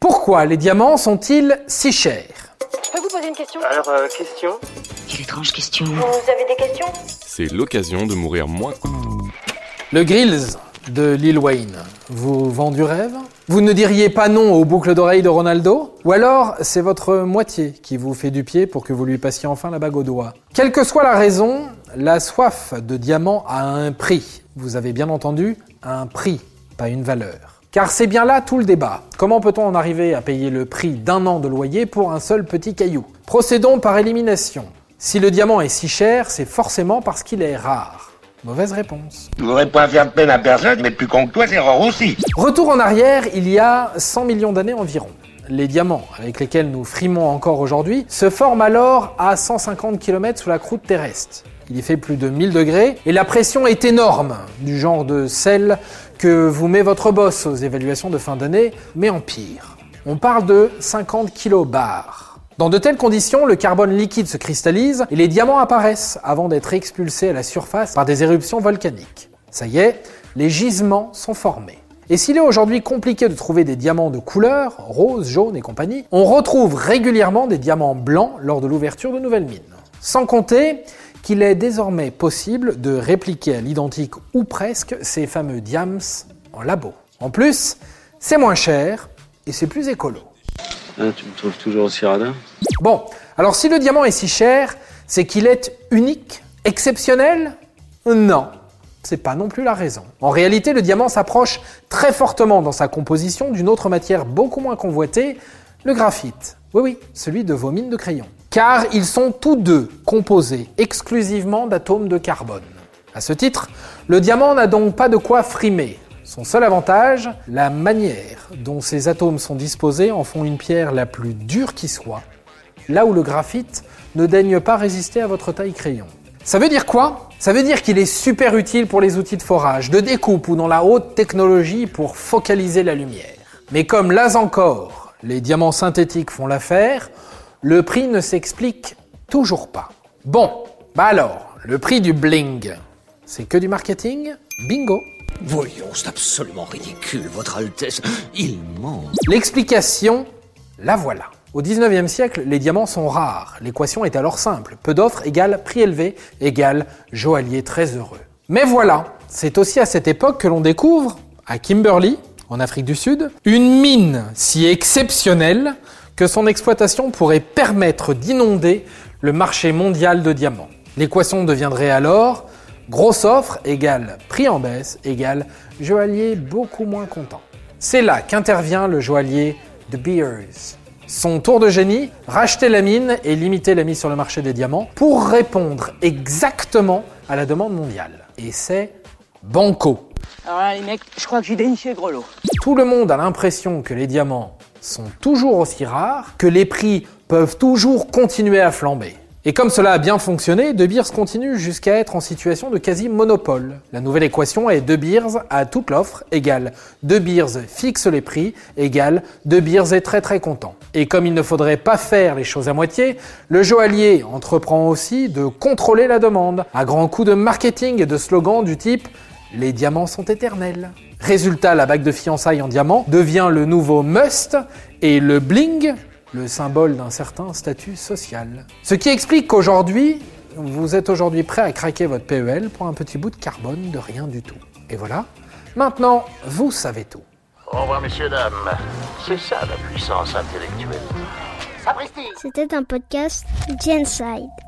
Pourquoi les diamants sont-ils si chers? Je peux vous poser une question? Alors, euh, question? Quelle étrange question. Vous avez des questions? C'est l'occasion de mourir moins. Le Grills de Lil Wayne vous vend du rêve? Vous ne diriez pas non aux boucles d'oreilles de Ronaldo? Ou alors c'est votre moitié qui vous fait du pied pour que vous lui passiez enfin la bague au doigt? Quelle que soit la raison, la soif de diamant a un prix. Vous avez bien entendu, un prix, pas une valeur. Car c'est bien là tout le débat. Comment peut-on en arriver à payer le prix d'un an de loyer pour un seul petit caillou? Procédons par élimination. Si le diamant est si cher, c'est forcément parce qu'il est rare. Mauvaise réponse. Tu voudrais pas faire de peine à personne, mais plus con que toi, c'est rare aussi. Retour en arrière, il y a 100 millions d'années environ. Les diamants, avec lesquels nous frimons encore aujourd'hui, se forment alors à 150 km sous la croûte terrestre. Il y fait plus de 1000 degrés et la pression est énorme, du genre de celle que vous met votre boss aux évaluations de fin d'année, mais en pire. On parle de 50 kilobars. Dans de telles conditions, le carbone liquide se cristallise et les diamants apparaissent avant d'être expulsés à la surface par des éruptions volcaniques. Ça y est, les gisements sont formés. Et s'il est aujourd'hui compliqué de trouver des diamants de couleur, rose, jaune et compagnie, on retrouve régulièrement des diamants blancs lors de l'ouverture de nouvelles mines. Sans compter qu'il est désormais possible de répliquer à l'identique ou presque ces fameux diams en labo. En plus, c'est moins cher et c'est plus écolo. Ah, tu me trouves toujours aussi radin? Bon, alors si le diamant est si cher, c'est qu'il est unique, exceptionnel? Non, c'est pas non plus la raison. En réalité, le diamant s'approche très fortement dans sa composition d'une autre matière beaucoup moins convoitée, le graphite. Oui, oui, celui de vos mines de crayon. Car ils sont tous deux composés exclusivement d'atomes de carbone. À ce titre, le diamant n'a donc pas de quoi frimer. Son seul avantage, la manière dont ces atomes sont disposés en font une pierre la plus dure qui soit, là où le graphite ne daigne pas résister à votre taille crayon. Ça veut dire quoi? Ça veut dire qu'il est super utile pour les outils de forage, de découpe ou dans la haute technologie pour focaliser la lumière. Mais comme là encore, les diamants synthétiques font l'affaire, le prix ne s'explique toujours pas. Bon, bah alors, le prix du bling, c'est que du marketing? Bingo Voyons, c'est absolument ridicule, Votre Altesse. Il ment. L'explication, la voilà. Au 19e siècle, les diamants sont rares. L'équation est alors simple. Peu d'offres égale prix élevé égale joaillier très heureux. Mais voilà, c'est aussi à cette époque que l'on découvre, à Kimberley, en Afrique du Sud, une mine si exceptionnelle que son exploitation pourrait permettre d'inonder le marché mondial de diamants. L'équation deviendrait alors grosse offre égale prix en baisse égale joaillier beaucoup moins content. C'est là qu'intervient le joaillier De Beers. Son tour de génie, racheter la mine et limiter la mise sur le marché des diamants pour répondre exactement à la demande mondiale. Et c'est banco. Alors là, je crois que j'ai déniché. Tout le monde a l'impression que les diamants sont toujours aussi rares, que les prix peuvent toujours continuer à flamber. Et comme cela a bien fonctionné, De Beers continue jusqu'à être en situation de quasi-monopole. La nouvelle équation est De Beers à toute l'offre égale De Beers fixe les prix égale De Beers est très très content. Et comme il ne faudrait pas faire les choses à moitié, le joaillier entreprend aussi de contrôler la demande, à grands coups de marketing et de slogans du type les diamants sont éternels. Résultat, la bague de fiançailles en diamant devient le nouveau must et le bling le symbole d'un certain statut social. Ce qui explique qu'aujourd'hui, vous êtes aujourd'hui prêt à craquer votre PEL pour un petit bout de carbone de rien du tout. Et voilà, maintenant, vous savez tout. Au revoir, messieurs, dames. C'est ça la puissance intellectuelle. C'était un podcast Genside.